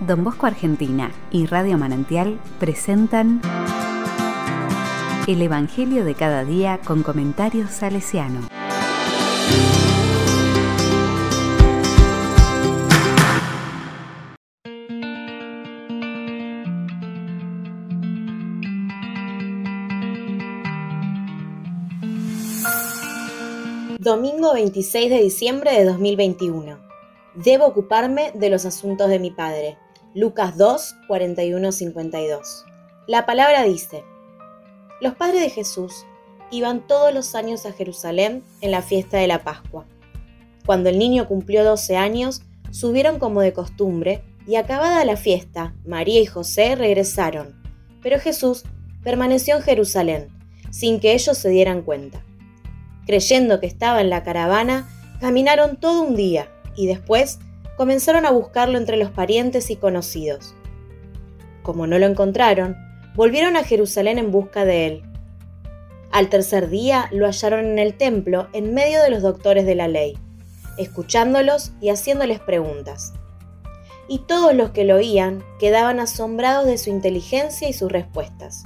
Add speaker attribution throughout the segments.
Speaker 1: Don Bosco Argentina y Radio Manantial presentan El Evangelio de cada día con comentarios salesiano.
Speaker 2: Domingo 26 de diciembre de 2021. Debo ocuparme de los asuntos de mi Padre. Lucas 2, 41, 52. La palabra dice, los padres de Jesús iban todos los años a Jerusalén en la fiesta de la Pascua. Cuando el niño cumplió 12 años, subieron como de costumbre y acabada la fiesta, María y José regresaron, pero Jesús permaneció en Jerusalén, sin que ellos se dieran cuenta. Creyendo que estaba en la caravana, caminaron todo un día y después comenzaron a buscarlo entre los parientes y conocidos. Como no lo encontraron, volvieron a Jerusalén en busca de él. Al tercer día lo hallaron en el templo en medio de los doctores de la ley, escuchándolos y haciéndoles preguntas. Y todos los que lo oían quedaban asombrados de su inteligencia y sus respuestas.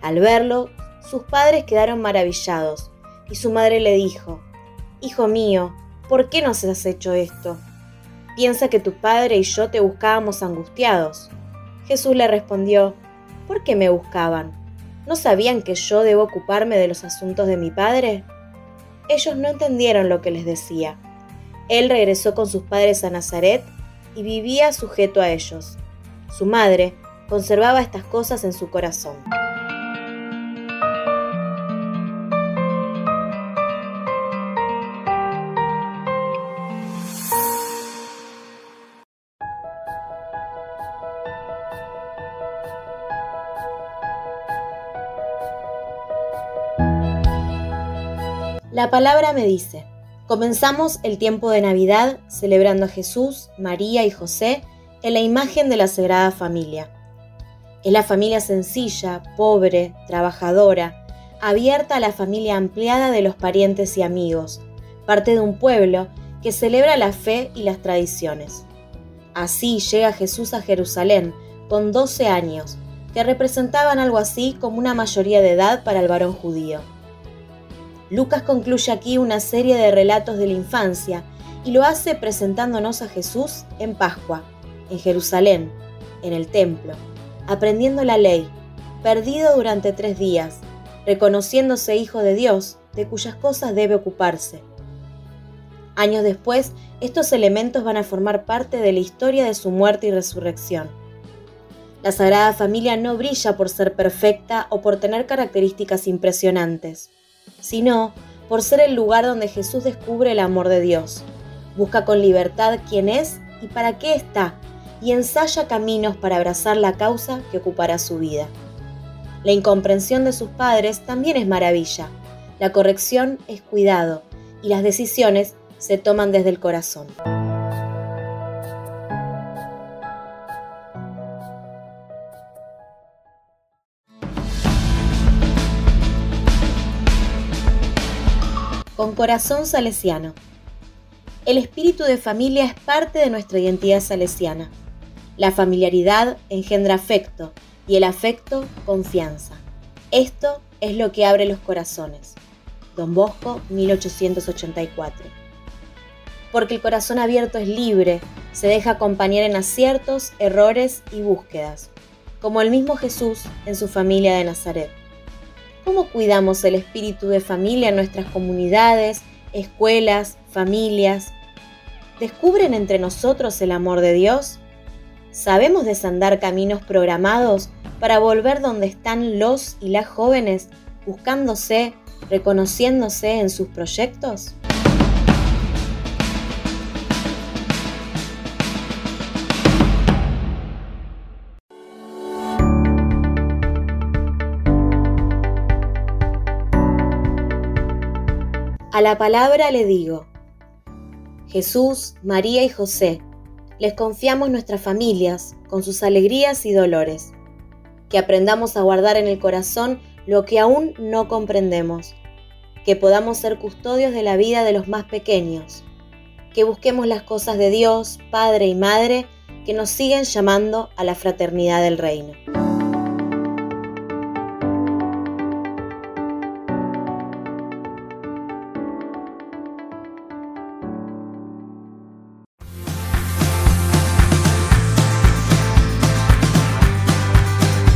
Speaker 2: Al verlo, sus padres quedaron maravillados, y su madre le dijo, Hijo mío, ¿por qué nos has hecho esto? Piensa que tu padre y yo te buscábamos angustiados. Jesús le respondió, ¿por qué me buscaban? ¿No sabían que yo debo ocuparme de los asuntos de mi padre? Ellos no entendieron lo que les decía. Él regresó con sus padres a Nazaret y vivía sujeto a ellos. Su madre conservaba estas cosas en su corazón. La palabra me dice, comenzamos el tiempo de Navidad celebrando a Jesús, María y José en la imagen de la Sagrada Familia. Es la familia sencilla, pobre, trabajadora, abierta a la familia ampliada de los parientes y amigos, parte de un pueblo que celebra la fe y las tradiciones. Así llega Jesús a Jerusalén con 12 años, que representaban algo así como una mayoría de edad para el varón judío. Lucas concluye aquí una serie de relatos de la infancia y lo hace presentándonos a Jesús en Pascua, en Jerusalén, en el templo, aprendiendo la ley, perdido durante tres días, reconociéndose hijo de Dios, de cuyas cosas debe ocuparse. Años después, estos elementos van a formar parte de la historia de su muerte y resurrección. La Sagrada Familia no brilla por ser perfecta o por tener características impresionantes sino por ser el lugar donde Jesús descubre el amor de Dios. Busca con libertad quién es y para qué está, y ensaya caminos para abrazar la causa que ocupará su vida. La incomprensión de sus padres también es maravilla. La corrección es cuidado y las decisiones se toman desde el corazón. Con corazón salesiano. El espíritu de familia es parte de nuestra identidad salesiana. La familiaridad engendra afecto y el afecto confianza. Esto es lo que abre los corazones. Don Bosco, 1884. Porque el corazón abierto es libre, se deja acompañar en aciertos, errores y búsquedas, como el mismo Jesús en su familia de Nazaret. ¿Cómo cuidamos el espíritu de familia en nuestras comunidades, escuelas, familias? ¿Descubren entre nosotros el amor de Dios? ¿Sabemos desandar caminos programados para volver donde están los y las jóvenes buscándose, reconociéndose en sus proyectos? A la palabra le digo, Jesús, María y José, les confiamos nuestras familias con sus alegrías y dolores. Que aprendamos a guardar en el corazón lo que aún no comprendemos. Que podamos ser custodios de la vida de los más pequeños. Que busquemos las cosas de Dios, Padre y Madre que nos siguen llamando a la fraternidad del reino.